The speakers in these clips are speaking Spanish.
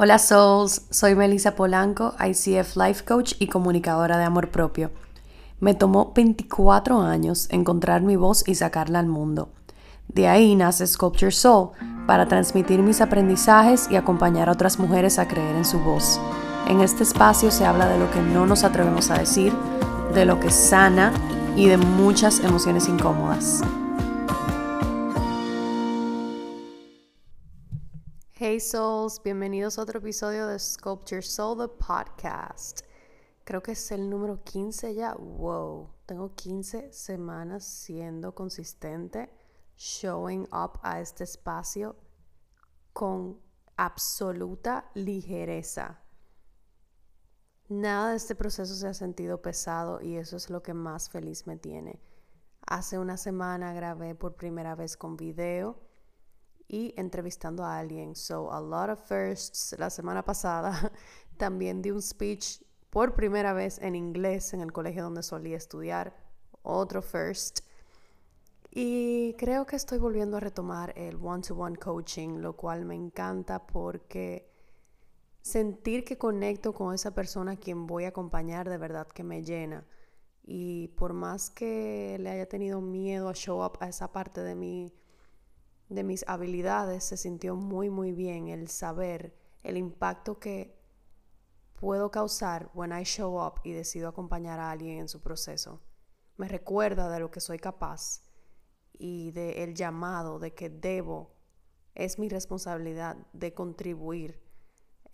Hola Souls, soy Melissa Polanco, ICF Life Coach y comunicadora de amor propio. Me tomó 24 años encontrar mi voz y sacarla al mundo. De ahí nace Sculpture Soul, para transmitir mis aprendizajes y acompañar a otras mujeres a creer en su voz. En este espacio se habla de lo que no nos atrevemos a decir, de lo que sana y de muchas emociones incómodas. Hey Souls, bienvenidos a otro episodio de Sculpture Soul, the podcast. Creo que es el número 15 ya. Wow, tengo 15 semanas siendo consistente, showing up a este espacio con absoluta ligereza. Nada de este proceso se ha sentido pesado y eso es lo que más feliz me tiene. Hace una semana grabé por primera vez con video y entrevistando a alguien. So, a lot of firsts. La semana pasada también di un speech por primera vez en inglés en el colegio donde solía estudiar. Otro first. Y creo que estoy volviendo a retomar el one-to-one coaching, lo cual me encanta porque sentir que conecto con esa persona a quien voy a acompañar de verdad que me llena. Y por más que le haya tenido miedo a show up a esa parte de mí, de mis habilidades se sintió muy muy bien el saber el impacto que puedo causar when I show up y decido acompañar a alguien en su proceso. Me recuerda de lo que soy capaz y de el llamado de que debo es mi responsabilidad de contribuir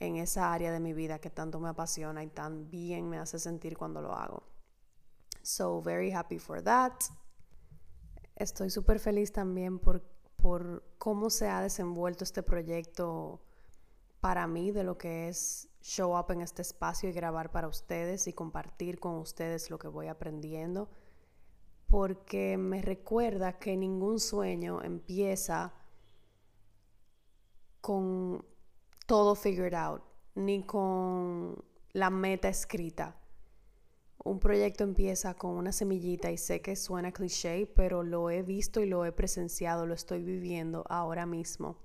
en esa área de mi vida que tanto me apasiona y tan bien me hace sentir cuando lo hago. So very happy for that. Estoy súper feliz también porque por cómo se ha desenvuelto este proyecto para mí, de lo que es show up en este espacio y grabar para ustedes y compartir con ustedes lo que voy aprendiendo, porque me recuerda que ningún sueño empieza con todo figured out, ni con la meta escrita un proyecto empieza con una semillita y sé que suena cliché, pero lo he visto y lo he presenciado, lo estoy viviendo ahora mismo.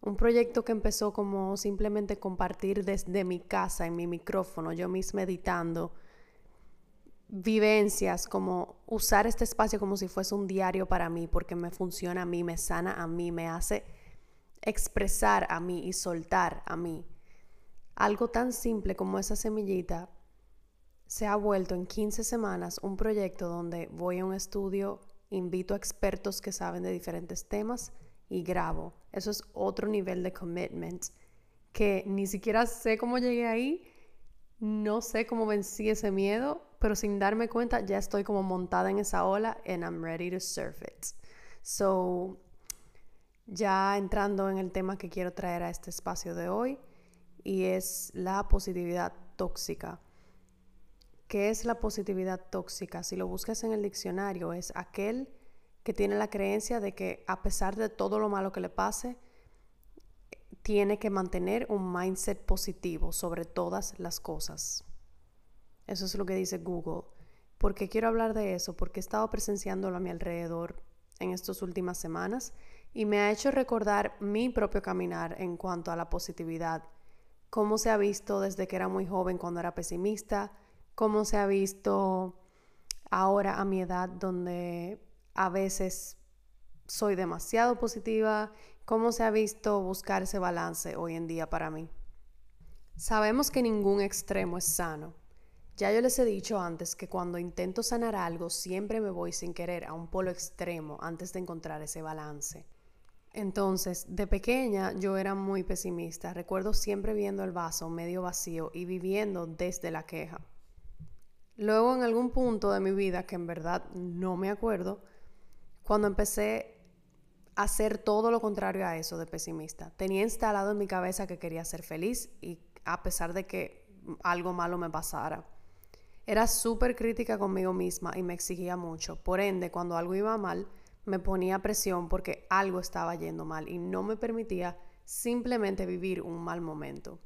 Un proyecto que empezó como simplemente compartir desde mi casa, en mi micrófono, yo misma editando vivencias, como usar este espacio como si fuese un diario para mí, porque me funciona a mí, me sana a mí, me hace expresar a mí y soltar a mí. Algo tan simple como esa semillita se ha vuelto en 15 semanas un proyecto donde voy a un estudio, invito a expertos que saben de diferentes temas y grabo. Eso es otro nivel de commitment que ni siquiera sé cómo llegué ahí, no sé cómo vencí ese miedo, pero sin darme cuenta ya estoy como montada en esa ola and I'm ready to surf it. So, ya entrando en el tema que quiero traer a este espacio de hoy y es la positividad tóxica. ¿Qué es la positividad tóxica? Si lo buscas en el diccionario, es aquel que tiene la creencia de que a pesar de todo lo malo que le pase, tiene que mantener un mindset positivo sobre todas las cosas. Eso es lo que dice Google. ¿Por qué quiero hablar de eso? Porque he estado presenciándolo a mi alrededor en estas últimas semanas y me ha hecho recordar mi propio caminar en cuanto a la positividad, cómo se ha visto desde que era muy joven cuando era pesimista, cómo se ha visto ahora a mi edad donde a veces soy demasiado positiva, cómo se ha visto buscar ese balance hoy en día para mí. Sabemos que ningún extremo es sano. Ya yo les he dicho antes que cuando intento sanar algo siempre me voy sin querer a un polo extremo antes de encontrar ese balance. Entonces, de pequeña yo era muy pesimista. Recuerdo siempre viendo el vaso medio vacío y viviendo desde la queja. Luego en algún punto de mi vida, que en verdad no me acuerdo, cuando empecé a hacer todo lo contrario a eso de pesimista, tenía instalado en mi cabeza que quería ser feliz y a pesar de que algo malo me pasara. Era súper crítica conmigo misma y me exigía mucho. Por ende, cuando algo iba mal, me ponía presión porque algo estaba yendo mal y no me permitía simplemente vivir un mal momento.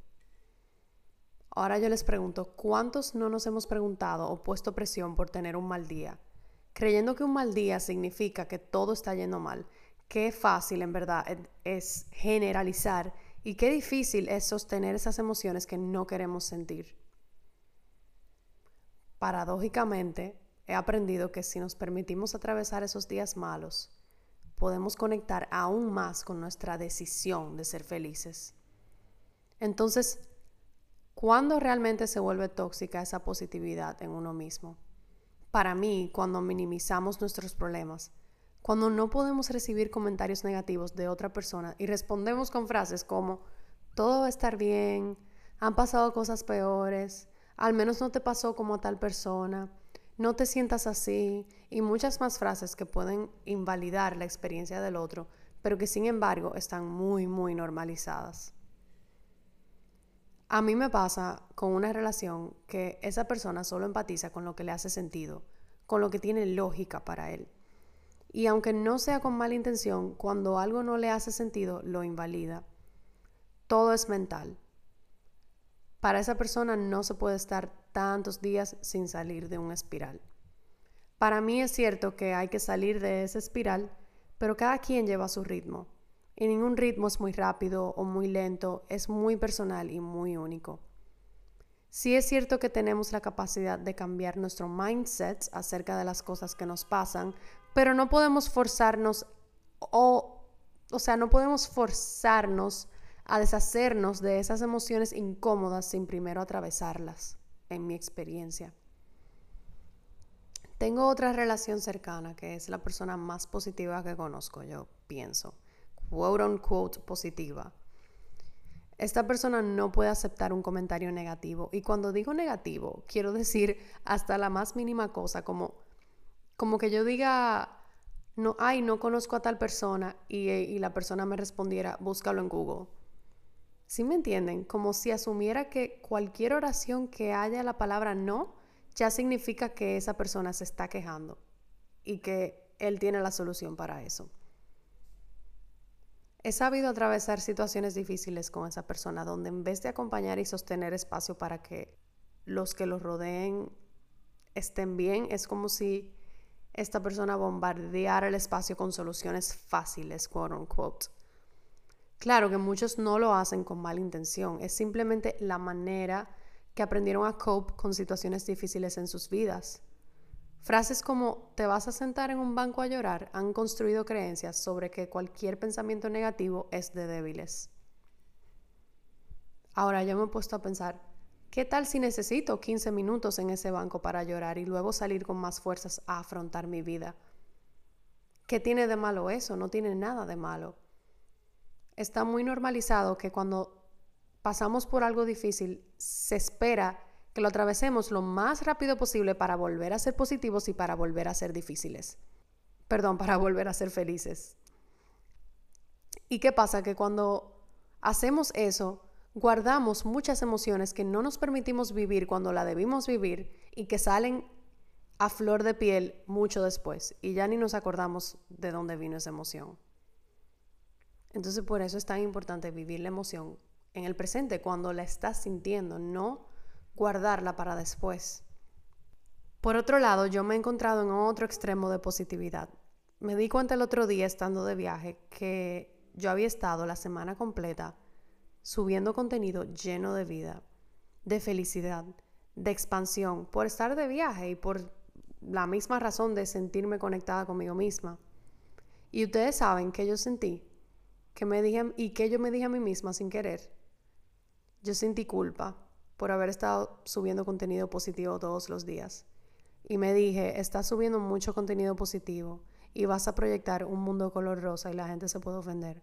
Ahora yo les pregunto, ¿cuántos no nos hemos preguntado o puesto presión por tener un mal día? Creyendo que un mal día significa que todo está yendo mal. Qué fácil en verdad es generalizar Y qué difícil es sostener esas emociones que no queremos sentir. Paradójicamente, he aprendido que si nos permitimos atravesar esos días malos, podemos conectar aún más con nuestra decisión de ser felices. Entonces, ¿cuándo realmente se vuelve tóxica esa positividad en uno mismo? Para mí, cuando minimizamos nuestros problemas, cuando no podemos recibir comentarios negativos de otra persona y respondemos con frases como, todo va a estar bien, han pasado cosas peores, al menos no te pasó como a tal persona, no te sientas así y muchas más frases que pueden invalidar la experiencia del otro, pero que sin embargo están muy, muy normalizadas. A mí me pasa con una relación que esa persona solo empatiza con lo que le hace sentido, con lo que tiene lógica para él. Y aunque no sea con mala intención, cuando algo no le hace sentido, lo invalida. Todo es mental. Para esa persona no se puede estar tantos días sin salir de una espiral. Para mí es cierto que hay que salir de esa espiral, pero cada quien lleva su ritmo y ningún ritmo es muy rápido o muy lento, es muy personal y muy único. Sí es cierto que tenemos la capacidad de cambiar nuestro mindset acerca de las cosas que nos pasan, pero no podemos forzarnos o, o sea, no podemos forzarnos a deshacernos de esas emociones incómodas sin primero atravesarlas, en mi experiencia. Tengo otra relación cercana que es la persona más positiva que conozco, yo pienso quote unquote positiva. Esta persona no puede aceptar un comentario negativo. Y cuando digo negativo, quiero decir hasta la más mínima cosa, como, como que yo diga, no, ay, no conozco a tal persona y, y la persona me respondiera, búscalo en Google. ¿Sí me entienden? Como si asumiera que cualquier oración que haya la palabra no, ya significa que esa persona se está quejando y que él tiene la solución para eso. He sabido atravesar situaciones difíciles con esa persona donde en vez de acompañar y sostener espacio para que los que los rodeen estén bien, es como si esta persona bombardeara el espacio con soluciones fáciles, quote. Claro que muchos no lo hacen con mala intención, es simplemente la manera que aprendieron a cope con situaciones difíciles en sus vidas. Frases como te vas a sentar en un banco a llorar han construido creencias sobre que cualquier pensamiento negativo es de débiles. Ahora yo me he puesto a pensar, ¿qué tal si necesito 15 minutos en ese banco para llorar y luego salir con más fuerzas a afrontar mi vida? ¿Qué tiene de malo eso? No tiene nada de malo. Está muy normalizado que cuando pasamos por algo difícil se espera que lo atravesemos lo más rápido posible para volver a ser positivos y para volver a ser difíciles. Perdón, para volver a ser felices. ¿Y qué pasa? Que cuando hacemos eso, guardamos muchas emociones que no nos permitimos vivir cuando la debimos vivir y que salen a flor de piel mucho después y ya ni nos acordamos de dónde vino esa emoción. Entonces por eso es tan importante vivir la emoción en el presente cuando la estás sintiendo, no guardarla para después. Por otro lado, yo me he encontrado en otro extremo de positividad. Me di cuenta el otro día estando de viaje que yo había estado la semana completa subiendo contenido lleno de vida, de felicidad, de expansión, por estar de viaje y por la misma razón de sentirme conectada conmigo misma. Y ustedes saben que yo sentí, que me dije y que yo me dije a mí misma sin querer. Yo sentí culpa por haber estado subiendo contenido positivo todos los días. Y me dije, estás subiendo mucho contenido positivo y vas a proyectar un mundo color rosa y la gente se puede ofender.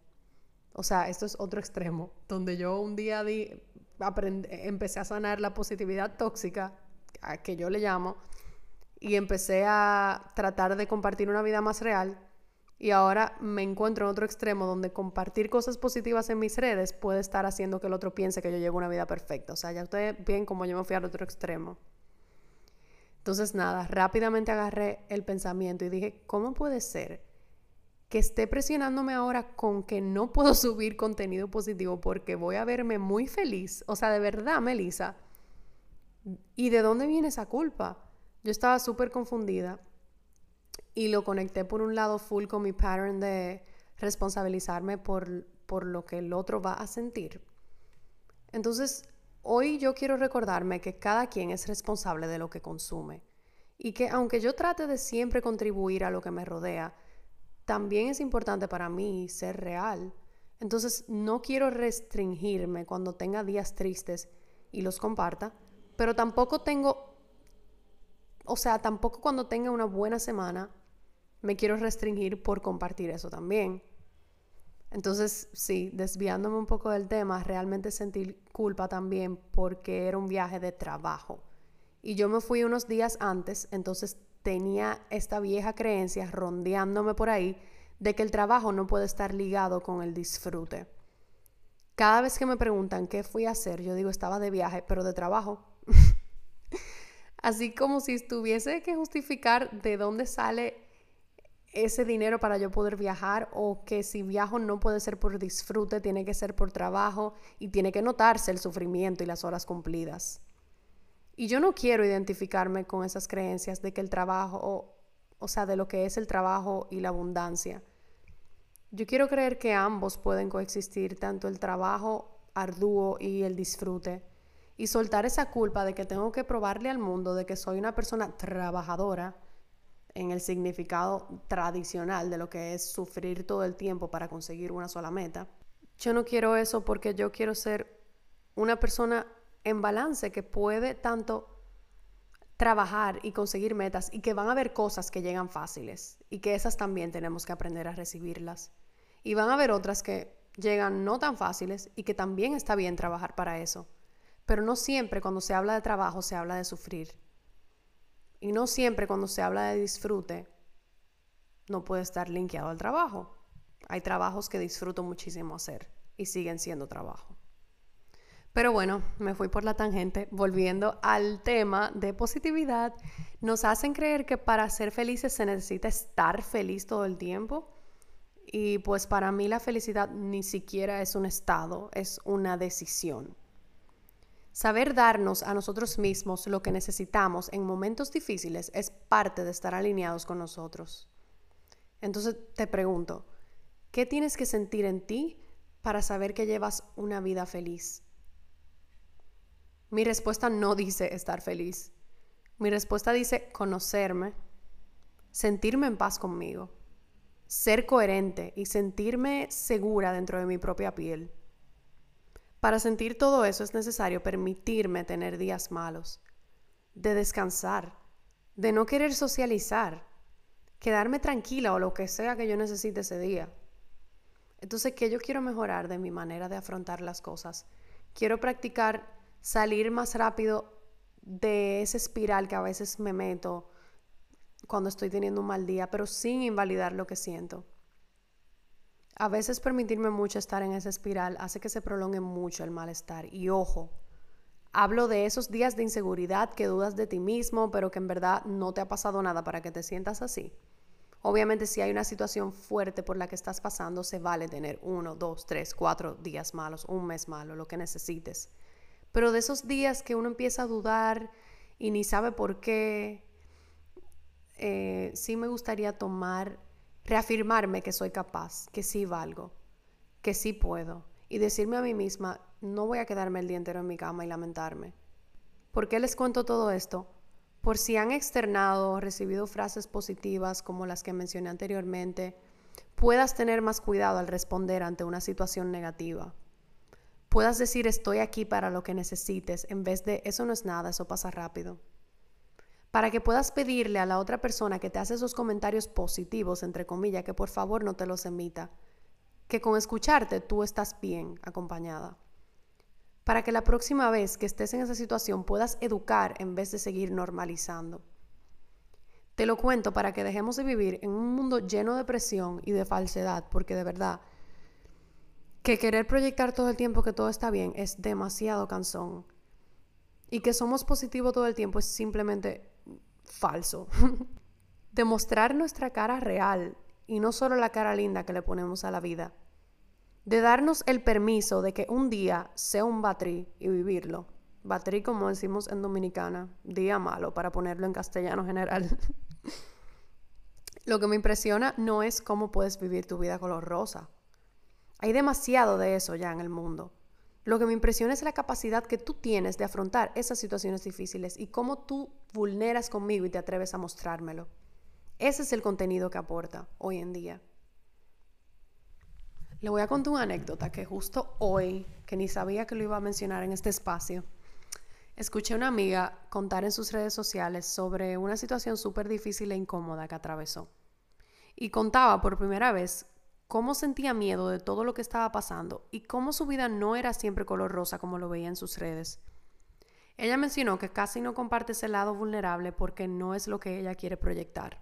O sea, esto es otro extremo, donde yo un día di, empecé a sanar la positividad tóxica, a que yo le llamo, y empecé a tratar de compartir una vida más real y ahora me encuentro en otro extremo donde compartir cosas positivas en mis redes puede estar haciendo que el otro piense que yo llevo una vida perfecta. O sea, ya ustedes ven cómo yo me fui al otro extremo. Entonces, nada, rápidamente agarré el pensamiento y dije, ¿cómo puede ser que esté presionándome ahora con que no puedo subir contenido positivo porque voy a verme muy feliz? O sea, de verdad, Melissa. ¿Y de dónde viene esa culpa? Yo estaba súper confundida y lo conecté por un lado full con mi pattern de responsabilizarme por, por lo que el otro va a sentir. Entonces, hoy yo quiero recordarme que cada quien es responsable de lo que consume y que aunque yo trate de siempre contribuir a lo que me rodea, también es importante para mí ser real. Entonces, no quiero restringirme cuando tenga días tristes y los comparta, pero tampoco tengo, o sea, tampoco cuando tenga una buena semana me quiero restringir por compartir eso también. Entonces, sí, desviándome un poco del tema, realmente sentí culpa también porque era un viaje de trabajo. Y yo me fui unos días antes, entonces tenía esta vieja creencia rondeándome por ahí de que el trabajo no puede estar ligado con el disfrute. Cada vez que me preguntan qué fui a hacer, yo digo estaba de viaje, pero de trabajo. Así como si tuviese que justificar de dónde sale ese dinero para yo poder viajar o que si viajo no puede ser por disfrute, tiene que ser por trabajo y tiene que notarse el sufrimiento y las horas cumplidas. Y yo no quiero identificarme con esas creencias de que el trabajo, o, sea, de lo que es el trabajo y la abundancia. Yo quiero creer que ambos pueden coexistir, tanto el trabajo arduo y el disfrute, y soltar esa culpa de que tengo que probarle al mundo de que soy una persona trabajadora en el significado tradicional de lo que es sufrir todo el tiempo para conseguir una sola meta. Yo no quiero eso porque yo quiero ser una persona en balance que puede tanto trabajar y conseguir metas y que van a haber cosas que llegan fáciles y que esas también tenemos que aprender a recibirlas. Y van a haber otras que llegan no tan fáciles y que también está bien trabajar para eso. Pero no siempre cuando se habla de trabajo se habla de sufrir. Y no siempre cuando se habla de disfrute no puede estar linkeado al trabajo. Hay trabajos que disfruto muchísimo hacer y siguen siendo trabajo. Pero bueno, me fui por la tangente. Volviendo al tema de positividad, nos hacen creer que para ser felices se necesita estar feliz todo el tiempo. Y pues para mí la felicidad ni siquiera es un estado, es una decisión. Saber darnos a nosotros mismos lo que necesitamos en momentos difíciles es parte de estar alineados con nosotros. Entonces te pregunto, ¿qué tienes que sentir en ti para saber que llevas una vida feliz? Mi respuesta no dice estar feliz. Mi respuesta dice conocerme, sentirme en paz conmigo, ser coherente y sentirme segura dentro de mi propia piel. Para sentir todo eso es necesario permitirme tener días malos, de descansar, de no querer socializar, quedarme tranquila o lo que sea que yo necesite ese día. Entonces, ¿qué yo quiero mejorar de mi manera de afrontar las cosas? Quiero practicar salir más rápido de esa espiral que a veces me meto cuando estoy teniendo un mal día, pero sin invalidar lo que siento. A veces permitirme mucho estar en esa espiral hace que se prolongue mucho el malestar. Y ojo, hablo de esos días de inseguridad que dudas de ti mismo, pero que en verdad no te ha pasado nada para que te sientas así. Obviamente si hay una situación fuerte por la que estás pasando, se vale tener uno, dos, tres, cuatro días malos, un mes malo, lo que necesites. Pero de esos días que uno empieza a dudar y ni sabe por qué, eh, sí me gustaría tomar reafirmarme que soy capaz, que sí valgo, que sí puedo y decirme a mí misma, no voy a quedarme el día entero en mi cama y lamentarme. ¿Por qué les cuento todo esto? Por si han externado o recibido frases positivas como las que mencioné anteriormente, puedas tener más cuidado al responder ante una situación negativa. Puedas decir estoy aquí para lo que necesites en vez de eso no es nada, eso pasa rápido para que puedas pedirle a la otra persona que te hace esos comentarios positivos, entre comillas, que por favor no te los emita, que con escucharte tú estás bien acompañada. Para que la próxima vez que estés en esa situación puedas educar en vez de seguir normalizando. Te lo cuento para que dejemos de vivir en un mundo lleno de presión y de falsedad, porque de verdad que querer proyectar todo el tiempo que todo está bien es demasiado cansón. Y que somos positivos todo el tiempo es simplemente falso. Demostrar nuestra cara real y no solo la cara linda que le ponemos a la vida. De darnos el permiso de que un día sea un batrí y vivirlo. Batrí como decimos en dominicana, día malo para ponerlo en castellano general. Lo que me impresiona no es cómo puedes vivir tu vida color rosa. Hay demasiado de eso ya en el mundo. Lo que me impresiona es la capacidad que tú tienes de afrontar esas situaciones difíciles y cómo tú vulneras conmigo y te atreves a mostrármelo. Ese es el contenido que aporta hoy en día. Le voy a contar una anécdota que justo hoy, que ni sabía que lo iba a mencionar en este espacio, escuché a una amiga contar en sus redes sociales sobre una situación súper difícil e incómoda que atravesó. Y contaba por primera vez cómo sentía miedo de todo lo que estaba pasando y cómo su vida no era siempre color rosa como lo veía en sus redes. Ella mencionó que casi no comparte ese lado vulnerable porque no es lo que ella quiere proyectar.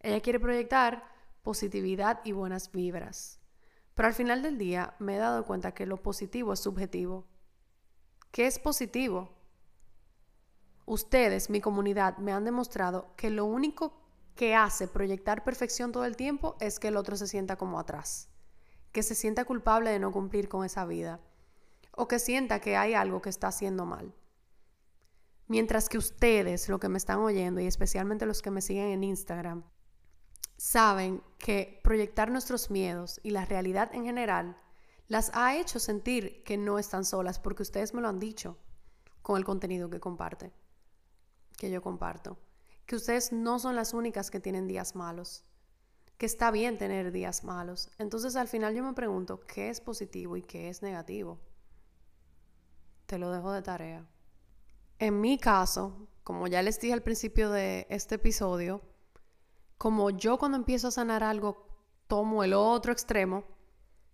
Ella quiere proyectar positividad y buenas vibras. Pero al final del día me he dado cuenta que lo positivo es subjetivo. ¿Qué es positivo? Ustedes, mi comunidad, me han demostrado que lo único que hace proyectar perfección todo el tiempo es que el otro se sienta como atrás, que se sienta culpable de no cumplir con esa vida o que sienta que hay algo que está haciendo mal. Mientras que ustedes, lo que me están oyendo y especialmente los que me siguen en Instagram, saben que proyectar nuestros miedos y la realidad en general las ha hecho sentir que no están solas porque ustedes me lo han dicho con el contenido que comparte, que yo comparto, que ustedes no son las únicas que tienen días malos, que está bien tener días malos. Entonces al final yo me pregunto, ¿qué es positivo y qué es negativo? Te lo dejo de tarea. En mi caso, como ya les dije al principio de este episodio, como yo cuando empiezo a sanar algo tomo el otro extremo,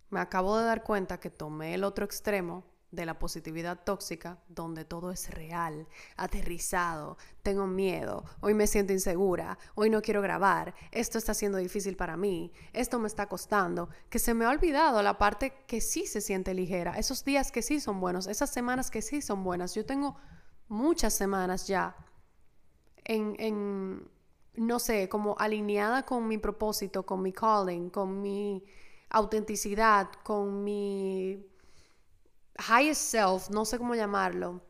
me acabo de dar cuenta que tomé el otro extremo de la positividad tóxica, donde todo es real, aterrizado, tengo miedo, hoy me siento insegura, hoy no quiero grabar, esto está siendo difícil para mí, esto me está costando, que se me ha olvidado la parte que sí se siente ligera, esos días que sí son buenos, esas semanas que sí son buenas. Yo tengo muchas semanas ya en, en no sé, como alineada con mi propósito, con mi calling, con mi autenticidad, con mi highest self, no sé cómo llamarlo.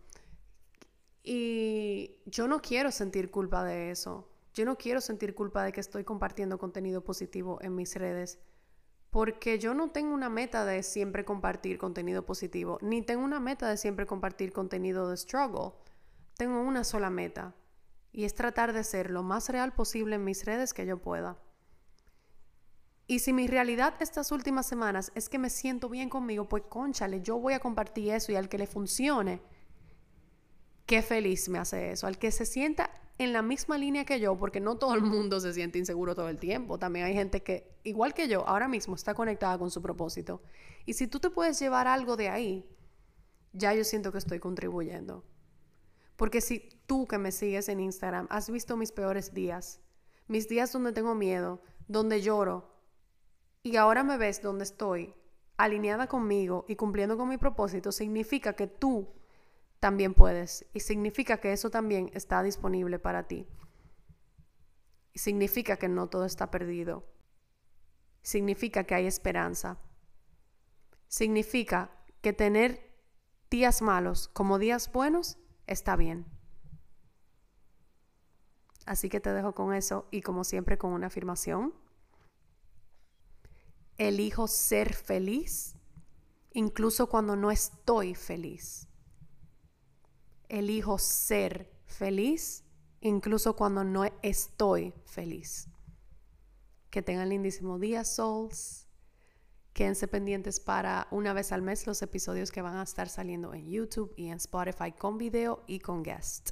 Y yo no quiero sentir culpa de eso. Yo no quiero sentir culpa de que estoy compartiendo contenido positivo en mis redes. Porque yo no tengo una meta de siempre compartir contenido positivo, ni tengo una meta de siempre compartir contenido de struggle. Tengo una sola meta, y es tratar de ser lo más real posible en mis redes que yo pueda. Y si mi realidad estas últimas semanas es que me siento bien conmigo, pues conchale, yo voy a compartir eso y al que le funcione, qué feliz me hace eso. Al que se sienta en la misma línea que yo, porque no todo el mundo se siente inseguro todo el tiempo. También hay gente que, igual que yo, ahora mismo está conectada con su propósito. Y si tú te puedes llevar algo de ahí, ya yo siento que estoy contribuyendo. Porque si tú que me sigues en Instagram has visto mis peores días, mis días donde tengo miedo, donde lloro, y ahora me ves donde estoy, alineada conmigo y cumpliendo con mi propósito, significa que tú también puedes. Y significa que eso también está disponible para ti. Significa que no todo está perdido. Significa que hay esperanza. Significa que tener días malos como días buenos está bien. Así que te dejo con eso y como siempre con una afirmación. Elijo ser feliz incluso cuando no estoy feliz. Elijo ser feliz incluso cuando no estoy feliz. Que tengan lindísimo día, souls. Quédense pendientes para una vez al mes los episodios que van a estar saliendo en YouTube y en Spotify con video y con guest.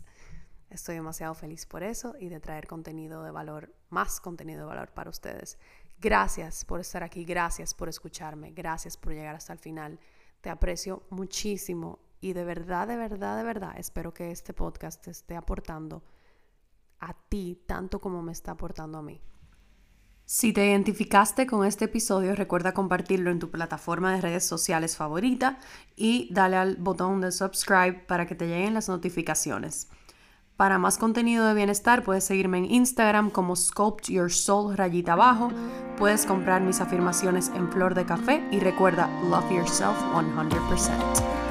Estoy demasiado feliz por eso y de traer contenido de valor, más contenido de valor para ustedes. Gracias por estar aquí, gracias por escucharme, gracias por llegar hasta el final. Te aprecio muchísimo y de verdad, de verdad, de verdad, espero que este podcast te esté aportando a ti tanto como me está aportando a mí. Si te identificaste con este episodio, recuerda compartirlo en tu plataforma de redes sociales favorita y dale al botón de subscribe para que te lleguen las notificaciones. Para más contenido de bienestar puedes seguirme en Instagram como Sculpt Your Soul rayita abajo. Puedes comprar mis afirmaciones en flor de café y recuerda Love Yourself 100%.